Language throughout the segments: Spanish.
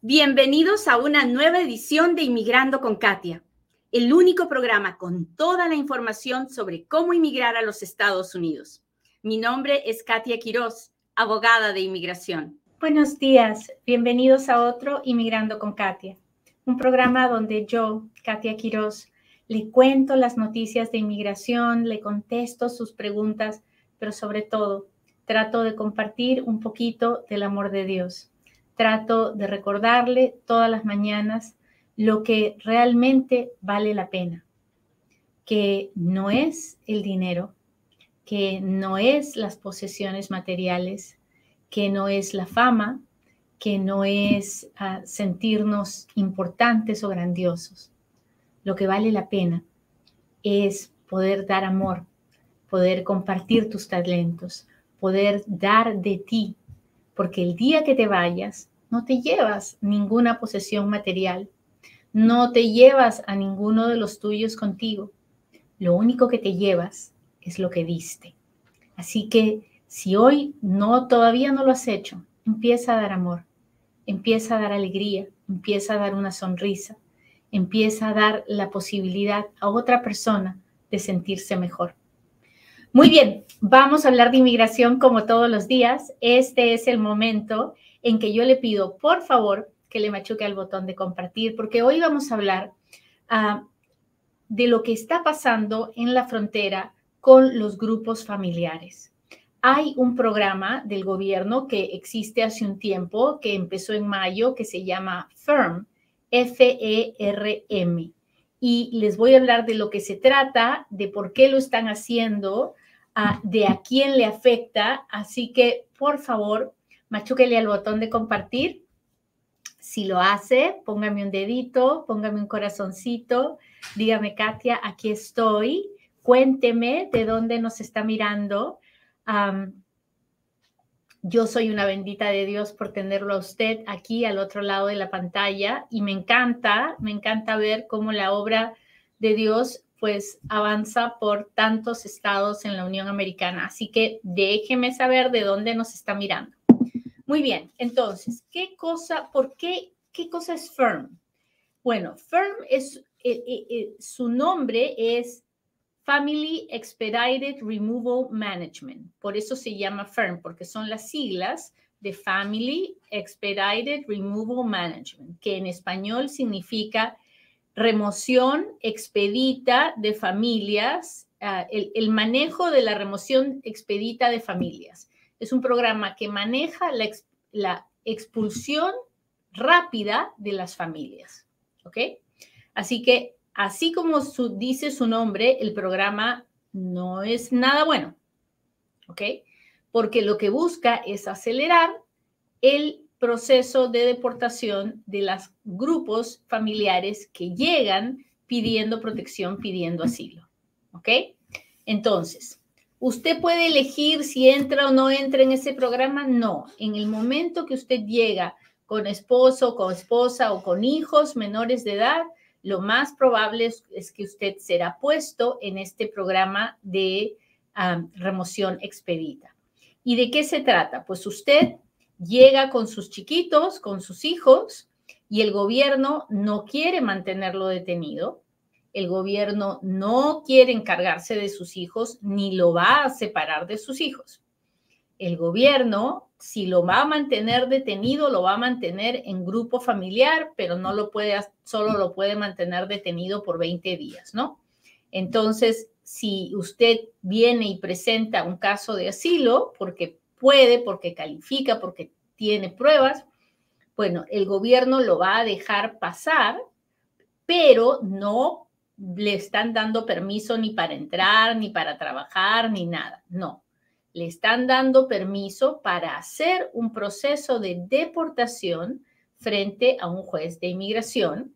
Bienvenidos a una nueva edición de Inmigrando con Katia, el único programa con toda la información sobre cómo inmigrar a los Estados Unidos. Mi nombre es Katia Quiroz, abogada de inmigración. Buenos días, bienvenidos a otro Inmigrando con Katia, un programa donde yo, Katia Quiroz, le cuento las noticias de inmigración, le contesto sus preguntas, pero sobre todo trato de compartir un poquito del amor de Dios trato de recordarle todas las mañanas lo que realmente vale la pena, que no es el dinero, que no es las posesiones materiales, que no es la fama, que no es ah, sentirnos importantes o grandiosos. Lo que vale la pena es poder dar amor, poder compartir tus talentos, poder dar de ti porque el día que te vayas, no te llevas ninguna posesión material, no te llevas a ninguno de los tuyos contigo. Lo único que te llevas es lo que diste. Así que si hoy no todavía no lo has hecho, empieza a dar amor, empieza a dar alegría, empieza a dar una sonrisa, empieza a dar la posibilidad a otra persona de sentirse mejor. Muy bien, vamos a hablar de inmigración como todos los días. Este es el momento en que yo le pido, por favor, que le machuque al botón de compartir, porque hoy vamos a hablar ah, de lo que está pasando en la frontera con los grupos familiares. Hay un programa del gobierno que existe hace un tiempo, que empezó en mayo, que se llama FERM, F-E-R-M. Y les voy a hablar de lo que se trata, de por qué lo están haciendo, de a quién le afecta. Así que, por favor, machúquele al botón de compartir. Si lo hace, póngame un dedito, póngame un corazoncito, dígame, Katia, aquí estoy. Cuénteme de dónde nos está mirando. Yo soy una bendita de Dios por tenerlo a usted aquí al otro lado de la pantalla y me encanta, me encanta ver cómo la obra de Dios pues avanza por tantos estados en la Unión Americana. Así que déjeme saber de dónde nos está mirando. Muy bien, entonces, ¿qué cosa, por qué, qué cosa es FIRM? Bueno, FIRM es, eh, eh, eh, su nombre es Family Expedited Removal Management. Por eso se llama FIRM, porque son las siglas de Family Expedited Removal Management, que en español significa remoción expedita de familias, ah, el, manejo de la remoción expedita de familias. Es un programa que maneja la, expulsión rápida de las familias. ¿Ok? Así que, así como dice su nombre, el programa no es nada bueno. ¿Ok? Porque lo que busca es acelerar el proceso de deportación de los grupos familiares que llegan pidiendo protección, pidiendo asilo. ¿Ok? Entonces, ¿usted puede elegir si entra o no entra en ese programa? No. En el momento que usted llega con esposo, con esposa o con hijos menores de edad, lo más probable es, que usted será puesto en este programa de remoción expedita. ¿Y de qué se trata? Pues usted llega con sus chiquitos, con sus hijos, y el gobierno no quiere mantenerlo detenido, el gobierno no quiere encargarse de sus hijos ni lo va a separar de sus hijos. El gobierno, si lo va a mantener detenido, lo va a mantener en grupo familiar, pero no lo puede, solo lo puede mantener detenido por 20 días, ¿no? Entonces, si usted viene y presenta un caso de asilo, porque puede, porque califica, porque tiene pruebas, bueno, el gobierno lo va a dejar pasar, pero no le están dando permiso ni para entrar, ni para trabajar, ni nada. No, le están dando permiso para hacer un proceso de deportación frente a un juez de inmigración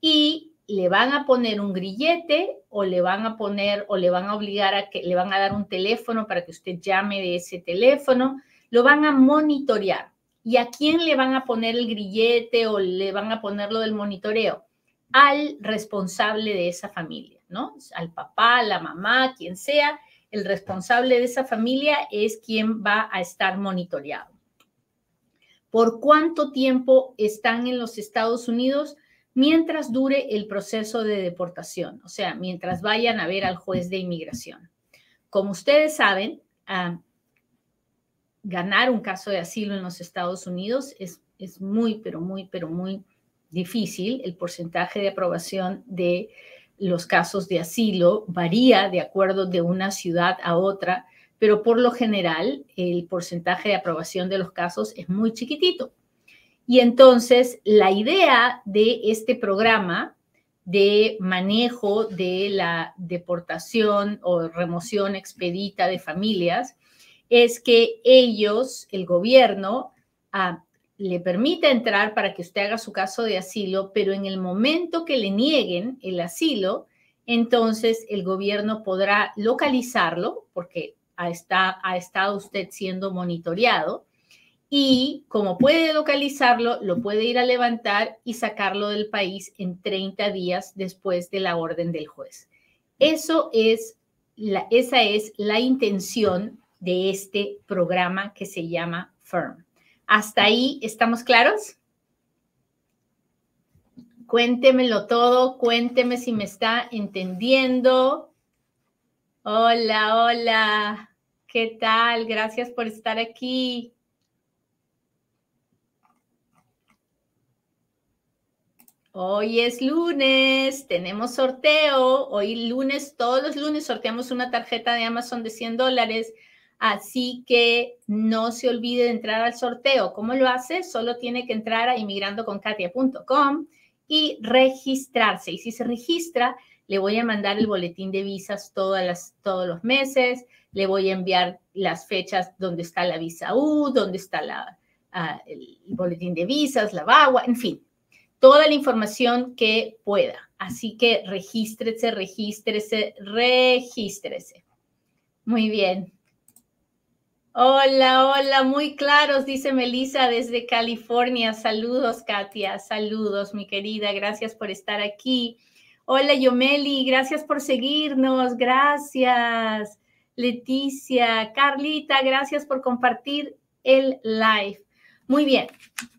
y le van a poner un grillete o le van a poner o le van a obligar a que le van a dar un teléfono para que usted llame de ese teléfono, lo van a monitorear. ¿Y a quién le van a poner el grillete o le van a poner lo del monitoreo? Al responsable de esa familia, ¿no? Al papá, la mamá, quien sea, el responsable de esa familia es quien va a estar monitoreado. por cuánto tiempo están en los Estados Unidos mientras dure el proceso de deportación, o sea, mientras vayan a ver al juez de inmigración. Como ustedes saben, ah, ganar un caso de asilo en los Estados Unidos es, es muy, pero muy, pero muy difícil. El porcentaje de aprobación de los casos de asilo varía de acuerdo de una ciudad a otra, pero por lo general el porcentaje de aprobación de los casos es muy chiquitito. Y entonces la idea de este programa de manejo de la deportación o remoción expedita de familias es que ellos, el gobierno, ah, le permita entrar para que usted haga su caso de asilo, pero en el momento que le nieguen el asilo, entonces el gobierno podrá localizarlo, porque ha, ha estado usted siendo monitoreado, y como puede localizarlo, lo puede ir a levantar y sacarlo del país en 30 días después de la orden del juez. Eso es la, esa es la intención de este programa que se llama FIRM. ¿Hasta ahí estamos claros? Cuéntemelo todo, cuénteme si me está entendiendo. Hola, hola, ¿qué tal? Gracias por estar aquí. Hoy es lunes, tenemos sorteo. Hoy lunes, todos los lunes sorteamos una tarjeta de Amazon de 100 dólares. Así que no se olvide de entrar al sorteo. ¿Cómo lo hace? Solo tiene que entrar a inmigrandoconkatia.com y registrarse. Y si se registra, le voy a mandar el boletín de visas todas todos los meses. Le voy a enviar las fechas donde está la visa U, donde está ah, el boletín de visas, la VAWA, en fin toda la información que pueda. Así que regístrese, regístrese, regístrese. Muy bien. Hola, hola, muy claros, dice Melissa desde California. Saludos, Katia. Saludos, mi querida. Gracias por estar aquí. Hola, Yomeli. Gracias por seguirnos. Gracias. Leticia, Carlita, gracias por compartir el live. Muy bien,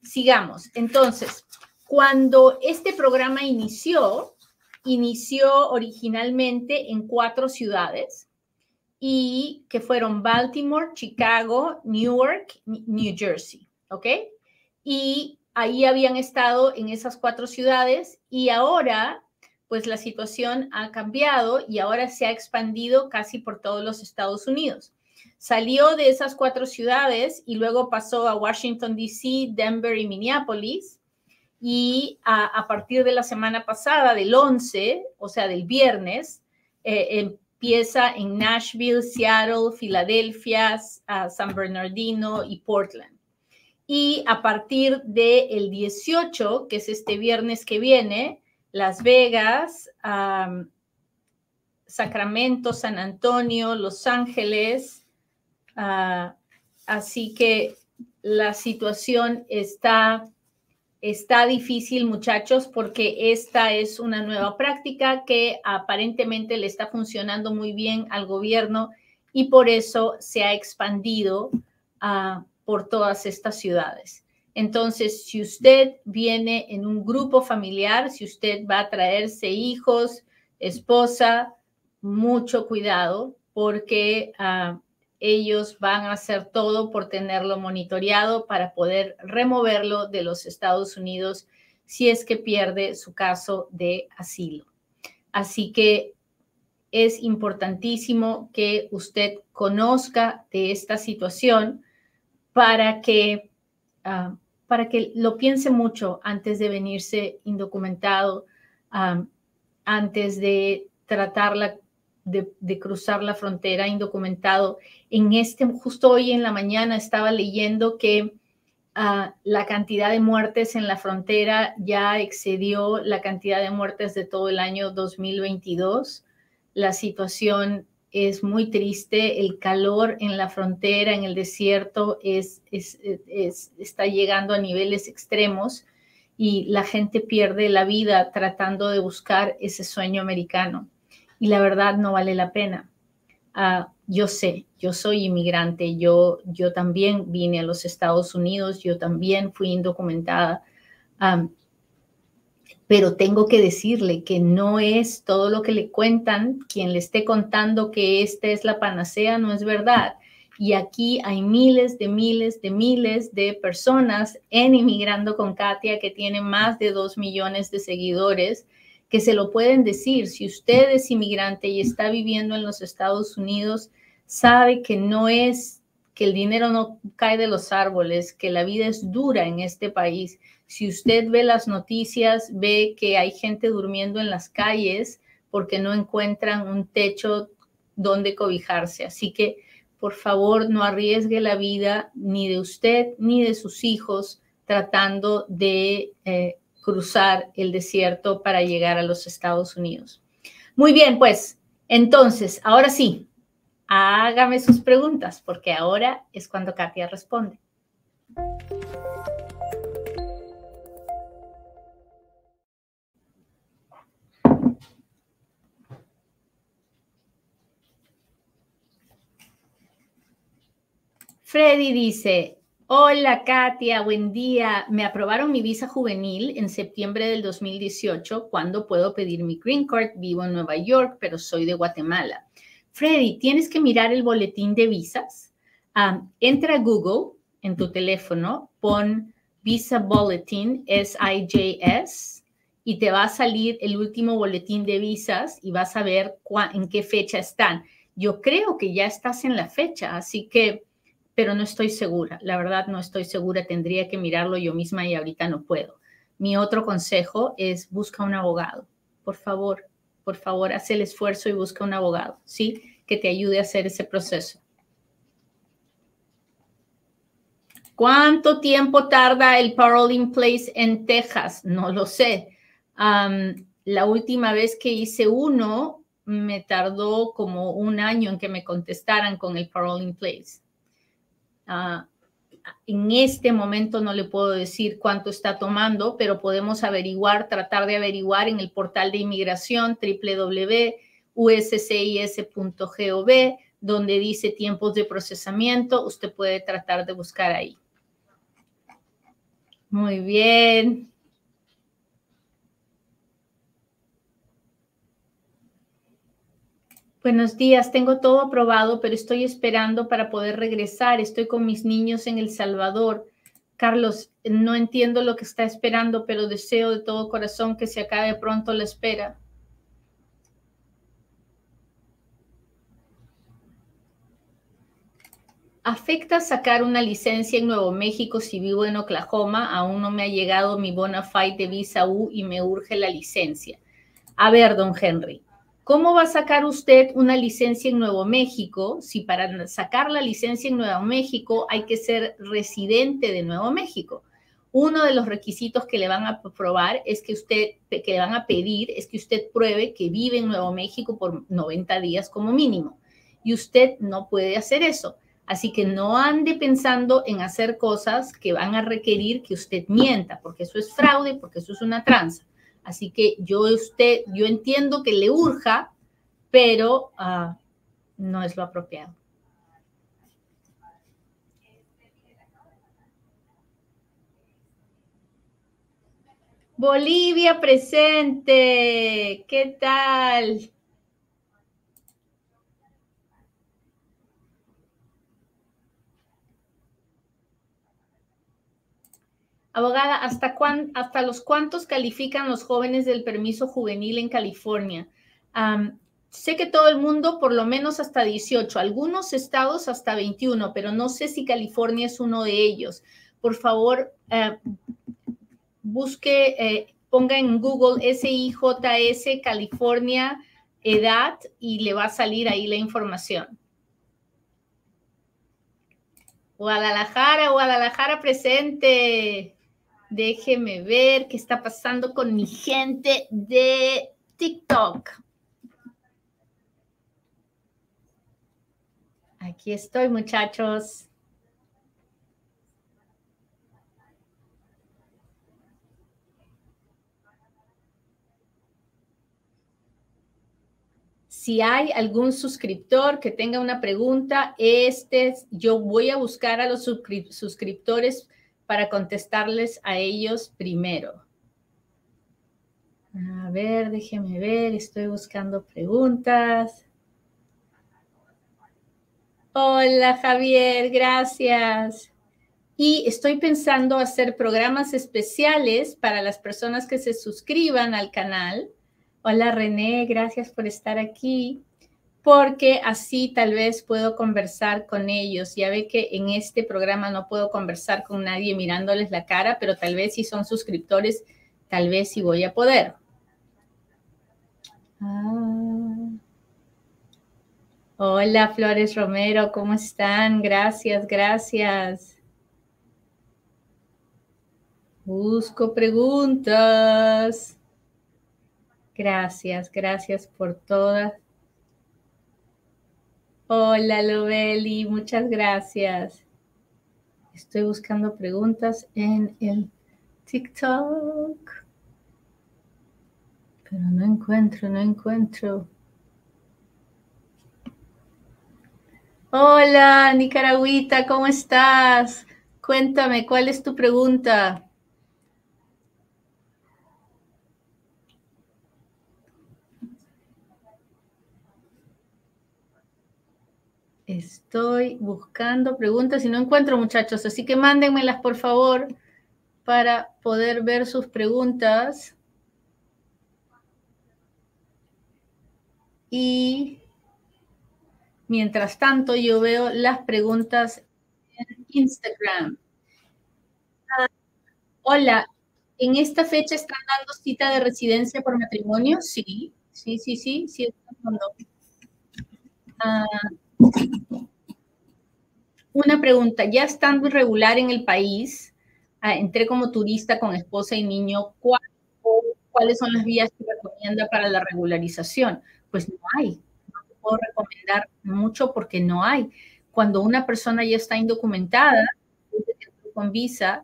sigamos. Entonces, cuando este programa inició, inició originalmente en cuatro ciudades y que fueron Baltimore, Chicago, Newark, New Jersey, ¿ok? Y ahí habían estado en esas cuatro ciudades y ahora pues la situación ha cambiado y ahora se ha expandido casi por todos los Estados Unidos. Salió de esas cuatro ciudades y luego pasó a Washington, D.C., Denver y Minneapolis y a, partir de la semana pasada, del 11, o sea, del viernes, eh, empieza en Nashville, Seattle, Filadelfia, San Bernardino y Portland. Y a partir del 18, que es este viernes que viene, Las Vegas, Sacramento, San Antonio, Los Ángeles. Ah, así que la situación está Está difícil, muchachos, porque esta es una nueva práctica que aparentemente le está funcionando muy bien al gobierno y por eso se ha expandido ah, por todas estas ciudades. Entonces, si usted viene en un grupo familiar, si usted va a traerse hijos, esposa, mucho cuidado porque ah, ellos van a hacer todo por tenerlo monitoreado para poder removerlo de los Estados Unidos si es que pierde su caso de asilo. Así que es importantísimo que usted conozca de esta situación para que, ah, para que lo piense mucho antes de venirse indocumentado, ah, antes de tratarla de, cruzar la frontera indocumentado. En este, justo hoy en la mañana estaba leyendo que ah, la cantidad de muertes en la frontera ya excedió la cantidad de muertes de todo el año 2022. La situación es muy triste, el calor en la frontera, en el desierto, es, está llegando a niveles extremos y la gente pierde la vida tratando de buscar ese sueño americano y la verdad no vale la pena. Ah, yo sé, yo soy inmigrante, yo, yo también vine a los Estados Unidos, yo también fui indocumentada, pero tengo que decirle que no es todo lo que le cuentan, quien le esté contando que esta es la panacea, no es verdad. Y aquí hay miles de miles de miles de personas en Inmigrando con Katia que tienen más de dos millones de seguidores que se lo pueden decir. Si usted es inmigrante y está viviendo en los Estados Unidos, sabe que no es que el dinero no cae de los árboles, que la vida es dura en este país. Si usted ve las noticias, ve que hay gente durmiendo en las calles porque no encuentran un techo donde cobijarse. Así que, por favor, no arriesgue la vida ni de usted ni de sus hijos tratando de eh, cruzar el desierto para llegar a los Estados Unidos. Muy bien, pues entonces, ahora sí, hágame sus preguntas, porque ahora es cuando Katia responde. Freddy dice, Hola Katia, buen día. Me aprobaron mi visa juvenil en septiembre del 2018. ¿Cuándo puedo pedir mi green card? Vivo en Nueva York, pero soy de Guatemala. Freddy, tienes que mirar el boletín de visas. entra a Google en tu teléfono, pon Visa Bulletin, S-I-J-S, y te va a salir el último boletín de visas y vas a ver en qué fecha están. Yo creo que ya estás en la fecha, así que pero no estoy segura. La verdad, no estoy segura. Tendría que mirarlo yo misma y ahorita no puedo. Mi otro consejo es busca un abogado. Por favor, por favor, haz el esfuerzo y busca un abogado, ¿sí? Que te ayude a hacer ese proceso. ¿Cuánto tiempo tarda el parole in place en Texas? No lo sé. la última vez que hice uno, me tardó como un año en que me contestaran con el parole in place. Ah, en este momento no le puedo decir cuánto está tomando, pero podemos averiguar, tratar de averiguar en el portal de inmigración www.uscis.gov, donde dice tiempos de procesamiento. Usted puede tratar de buscar ahí. Muy bien. Buenos días, tengo todo aprobado, pero estoy esperando para poder regresar. Estoy con mis niños en El Salvador. Carlos, no entiendo lo que está esperando, pero deseo de todo corazón que se acabe pronto la espera. ¿Afecta sacar una licencia en Nuevo México si vivo en Oklahoma? Aún no me ha llegado mi bona fide de visa U y me urge la licencia. A ver, don Henry, ¿Cómo va a sacar usted una licencia en Nuevo México si para sacar la licencia en Nuevo México hay que ser residente de Nuevo México? Uno de los requisitos que le van a probar es que usted, que le van a pedir, es que usted pruebe que vive en Nuevo México por 90 días como mínimo. Y usted no puede hacer eso. Así que no ande pensando en hacer cosas que van a requerir que usted mienta, porque eso es fraude, porque eso es una tranza. Así que yo, usted, yo entiendo que le urja, pero ah, no es lo apropiado. Bolivia presente, ¿qué tal? Abogada, ¿hasta, ¿hasta los cuántos califican los jóvenes del permiso juvenil en California? sé que todo el mundo por lo menos hasta 18, algunos estados hasta 21, pero no sé si California es uno de ellos. Por favor, eh, busque, eh, ponga en Google SIJS California edad y le va a salir ahí la información. Guadalajara, Guadalajara presente. Déjeme ver qué está pasando con mi gente de TikTok. Aquí estoy, muchachos. si hay algún suscriptor que tenga una pregunta, este, yo voy a buscar a los suscriptores para contestarles a ellos primero. A ver, déjeme ver, estoy buscando preguntas. Hola Javier, gracias. Y estoy pensando hacer programas especiales para las personas que se suscriban al canal. Hola René, gracias por estar aquí, porque así tal vez puedo conversar con ellos. Ya ve que en este programa no puedo conversar con nadie mirándoles la cara, pero tal vez si son suscriptores, tal vez sí voy a poder. Ah. Hola Flores Romero, ¿cómo están? Gracias, gracias. Busco preguntas. Gracias, gracias por todas. Hola Loveli, muchas gracias. Estoy buscando preguntas en el TikTok. Pero no encuentro, no encuentro. Hola, Nicaragüita, ¿cómo estás? Cuéntame, ¿cuál es tu pregunta? Estoy buscando preguntas y no encuentro, muchachos, así que mándenmelas, por favor, para poder ver sus preguntas. Y Mientras tanto, yo veo las preguntas en Instagram. Ah, hola, ¿en esta fecha están dando cita de residencia por matrimonio? Sí, sí, sí, sí, sí. Una pregunta, ya estando regular en el país, ah, entré como turista con esposa y niño, ¿cuáles son las vías que recomienda para la regularización? Pues no hay, recomendar mucho porque no hay. Cuando una persona ya está indocumentada, con visa,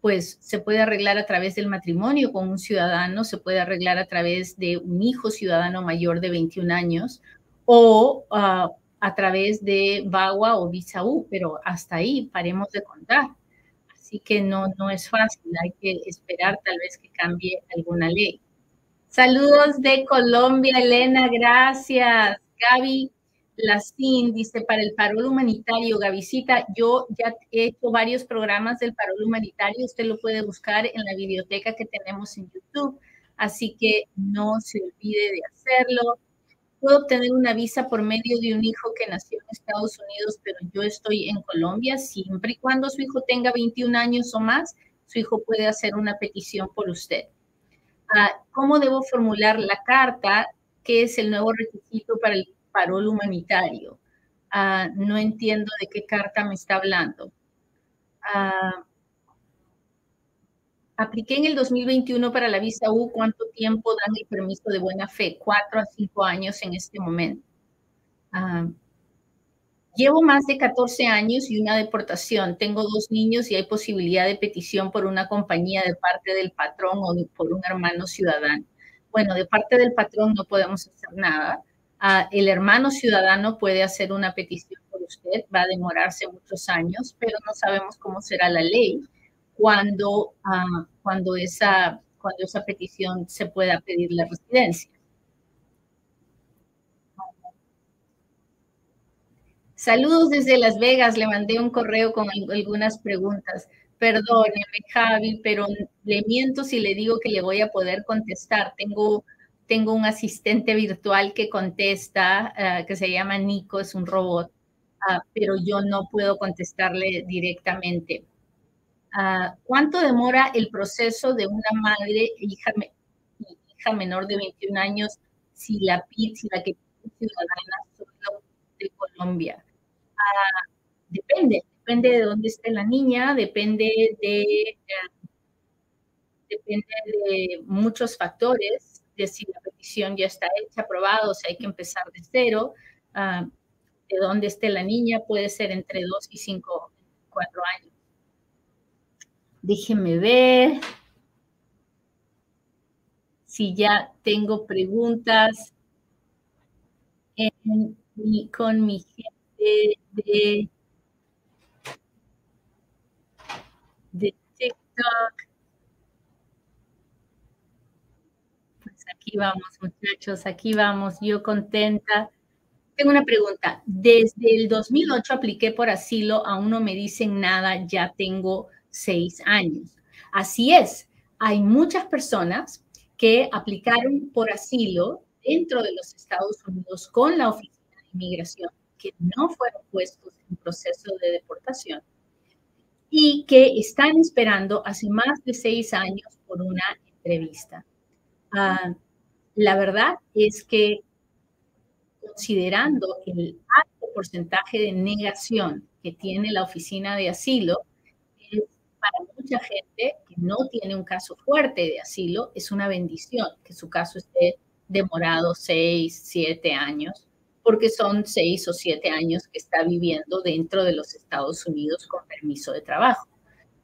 pues se puede arreglar a través del matrimonio con un ciudadano, se puede arreglar a través de un hijo ciudadano mayor de 21 años o ah, a través de VAWA o visa U, pero hasta ahí paremos de contar. Así que no, no es fácil, hay que esperar tal vez que cambie alguna ley. Saludos de Colombia, Elena, gracias. Gaby Lacín dice, para el parol humanitario, Gavisita, yo ya he hecho varios programas del parol humanitario, usted lo puede buscar en la biblioteca que tenemos en YouTube, así que no se olvide de hacerlo. Puedo obtener una visa por medio de un hijo que nació en Estados Unidos, pero yo estoy en Colombia, siempre y cuando su hijo tenga 21 años o más, su hijo puede hacer una petición por usted. ¿Cómo debo formular la carta? ¿Qué es el nuevo requisito para el parol humanitario? Ah, no entiendo de qué carta me está hablando. Ah, apliqué en el 2021 para la visa U. ¿Cuánto tiempo dan el permiso de buena fe? Cuatro a cinco años en este momento. Ah, Llevo más de 14 años y una deportación. Tengo dos niños y hay posibilidad de petición por una compañía de parte del patrón o por un hermano ciudadano. Bueno, de parte del patrón no podemos hacer nada. Ah, el hermano ciudadano puede hacer una petición por usted, va a demorarse muchos años, pero no sabemos cómo será la ley cuando, ah, cuando, esa, cuando esa petición se pueda pedir la residencia. Saludos desde Las Vegas, le mandé un correo con algunas preguntas. Perdóneme, Javi, pero le miento si le digo que le voy a poder contestar. Tengo, tengo un asistente virtual que contesta, ah, que se llama Nico, es un robot, ah, pero yo no puedo contestarle directamente. Ah, ¿Cuánto demora el proceso de una madre, hija, hija menor de 21 años, si la, si la que es ciudadana solo de Colombia? depende, depende de dónde esté la niña, depende de, eh, depende de muchos factores, de si la petición ya está hecha, aprobada, o si hay que empezar de cero, ah, de dónde esté la niña, puede ser entre dos y cinco, cuatro años. Déjenme ver si ya tengo preguntas. con mi gente de, de TikTok. Pues aquí vamos, muchachos, aquí vamos, yo contenta. Tengo una pregunta. Desde el 2008 apliqué por asilo, aún no me dicen nada, ya tengo seis años. Así es, hay muchas personas que aplicaron por asilo dentro de los Estados Unidos con la Oficina de Inmigración que no fueron puestos en proceso de deportación y que están esperando hace más de seis años por una entrevista. Ah, la verdad es que considerando el alto porcentaje de negación que tiene la oficina de asilo, para mucha gente que no tiene un caso fuerte de asilo, es una bendición que su caso esté demorado seis, siete años, porque son seis o siete años que está viviendo dentro de los Estados Unidos con permiso de trabajo.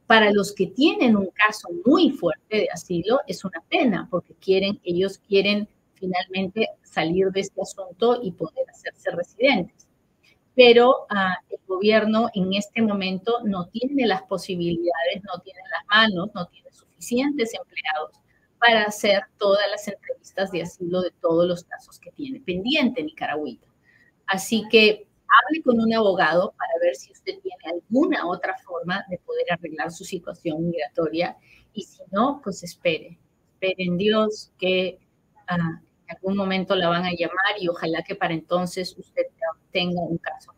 Para los que tienen un caso muy fuerte de asilo, es una pena, porque quieren, ellos quieren finalmente salir de este asunto y poder hacerse residentes pero ah, el gobierno en este momento no tiene las posibilidades, no tiene las manos, no tiene suficientes empleados para hacer todas las entrevistas de asilo de todos los casos que tiene pendiente Nicaragüita. Así que hable con un abogado para ver si usted tiene alguna otra forma de poder arreglar su situación migratoria y si no, pues espere, espere Dios que ah, algún momento la van a llamar y ojalá que para entonces usted tenga un caso.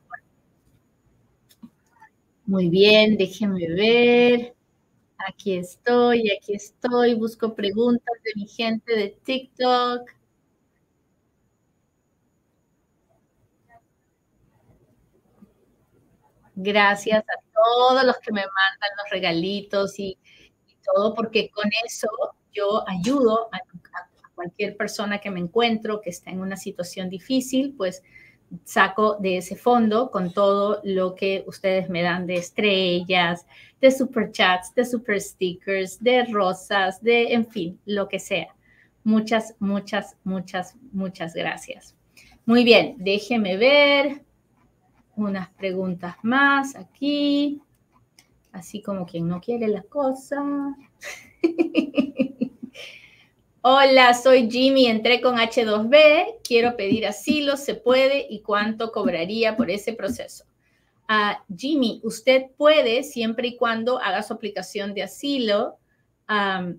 Muy bien, déjenme ver. Aquí estoy, aquí estoy. Busco preguntas de mi gente de TikTok. Gracias a todos los que me mandan los regalitos y, todo, porque con eso yo ayudo a, cualquier persona que me encuentro que está en una situación difícil, pues saco de ese fondo con todo lo que ustedes me dan de estrellas, de super chats, de super stickers, de rosas, de, en fin, lo que sea. Muchas, muchas, muchas, muchas gracias. Muy bien, déjeme ver unas preguntas más aquí, así como quien no quiere la cosa. Hola, soy Jimmy, entré con H2B, quiero pedir asilo, ¿se puede? ¿Y cuánto cobraría por ese proceso? Uh, Jimmy, usted puede siempre y cuando haga su aplicación de asilo, haga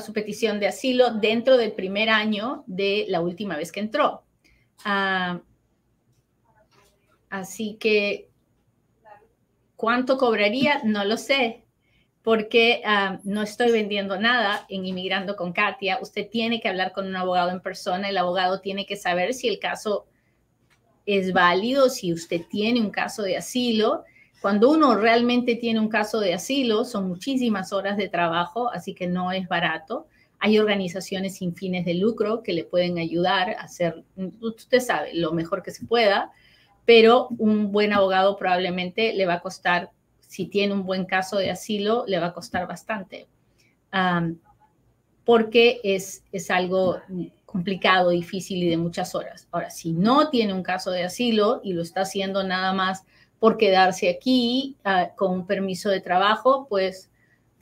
su petición de asilo dentro del primer año de la última vez que entró. Ah, así que, ¿cuánto cobraría? No lo sé porque ah, no estoy vendiendo nada en Inmigrando con Katia. Usted tiene que hablar con un abogado en persona. El abogado tiene que saber si el caso es válido, si usted tiene un caso de asilo. Cuando uno realmente tiene un caso de asilo, son muchísimas horas de trabajo, así que no es barato. Hay organizaciones sin fines de lucro que le pueden ayudar a hacer, usted sabe, lo mejor que se pueda, pero un buen abogado probablemente le va a costar si tiene un buen caso de asilo, le va a costar bastante, porque es, es algo complicado, difícil y de muchas horas. Ahora, si no tiene un caso de asilo y lo está haciendo nada más por quedarse aquí ah, con un permiso de trabajo, pues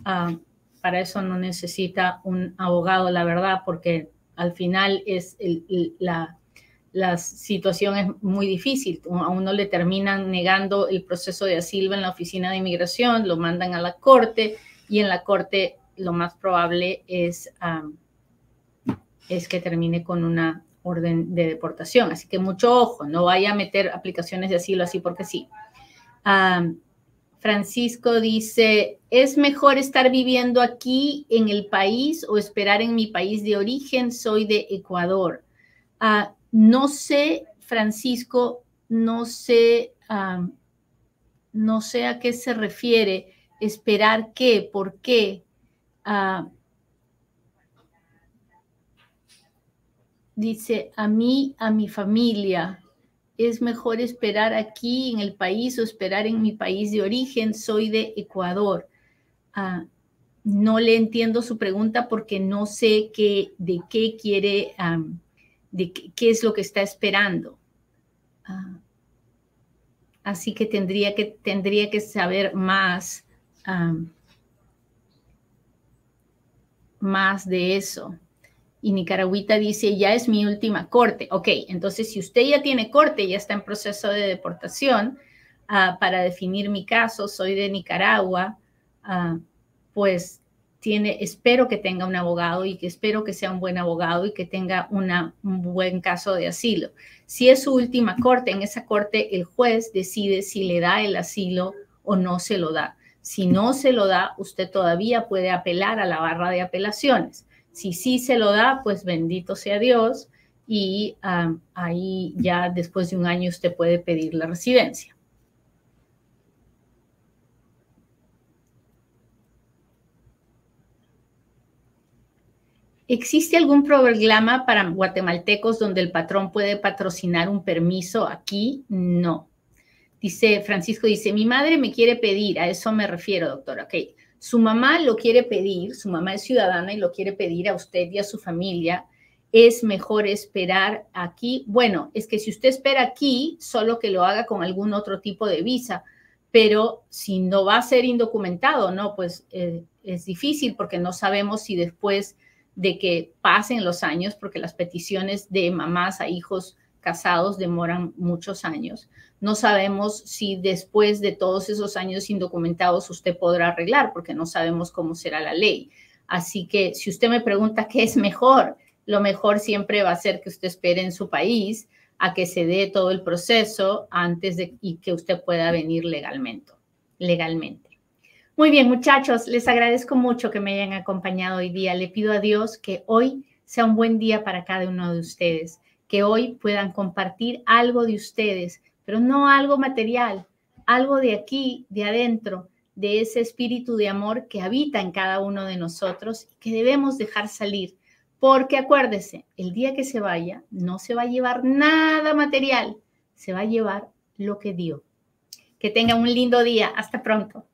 para eso no necesita un abogado, la verdad, porque al final es la, la situación es muy difícil. A uno le terminan negando el proceso de asilo en la oficina de inmigración, lo mandan a la corte y en la corte lo más probable es, es que termine con una orden de deportación. Así que mucho ojo, no vaya a meter aplicaciones de asilo así porque sí. Francisco dice, ¿es mejor estar viviendo aquí en el país o esperar en mi país de origen? Soy de Ecuador. Uh, no sé, Francisco, no sé, no sé a qué se refiere. Esperar qué, por qué. Ah, dice, a mí, a mi familia, es mejor esperar aquí en el país o esperar en mi país de origen. Soy de Ecuador. Ah, no le entiendo su pregunta porque no sé qué, de qué quiere de qué, es lo que está esperando. Ah, así que tendría que, tendría que saber más, más de eso. Y Nicaragüita dice, ya es mi última corte. Ok, entonces si usted ya tiene corte, ya está en proceso de deportación, ah, para definir mi caso, soy de Nicaragua, ah, pues tiene, espero que tenga un abogado y que espero que sea un buen abogado y que tenga un buen caso de asilo. Si es su última corte, en esa corte el juez decide si le da el asilo o no se lo da. Si no se lo da, usted todavía puede apelar a la barra de apelaciones. Si sí se lo da, pues bendito sea Dios y ah, ahí ya después de un año usted puede pedir la residencia. ¿Existe algún programa para guatemaltecos donde el patrón puede patrocinar un permiso aquí? No. Dice Francisco, dice, mi madre me quiere pedir, a eso me refiero, doctora. Ok, su mamá lo quiere pedir, su mamá es ciudadana y lo quiere pedir a usted y a su familia. Es mejor esperar aquí. Bueno, es que si usted espera aquí, solo que lo haga con algún otro tipo de visa, pero si no va a ser indocumentado, no, pues eh, es difícil porque no sabemos si después de que pasen los años, porque las peticiones de mamás a hijos casados demoran muchos años. No sabemos si después de todos esos años indocumentados usted podrá arreglar, porque no sabemos cómo será la ley. Así que si usted me pregunta qué es mejor, lo mejor siempre va a ser que usted espere en su país a que se dé todo el proceso antes de y que usted pueda venir legalmente. legalmente. Muy bien, muchachos, les agradezco mucho que me hayan acompañado hoy día. Le pido a Dios que hoy sea un buen día para cada uno de ustedes, que hoy puedan compartir algo de ustedes, pero no algo material, algo de aquí, de adentro, de ese espíritu de amor que habita en cada uno de nosotros y que debemos dejar salir. Porque acuérdese, el día que se vaya, no se va a llevar nada material, se va a llevar lo que dio. Que tenga un lindo día. Hasta pronto.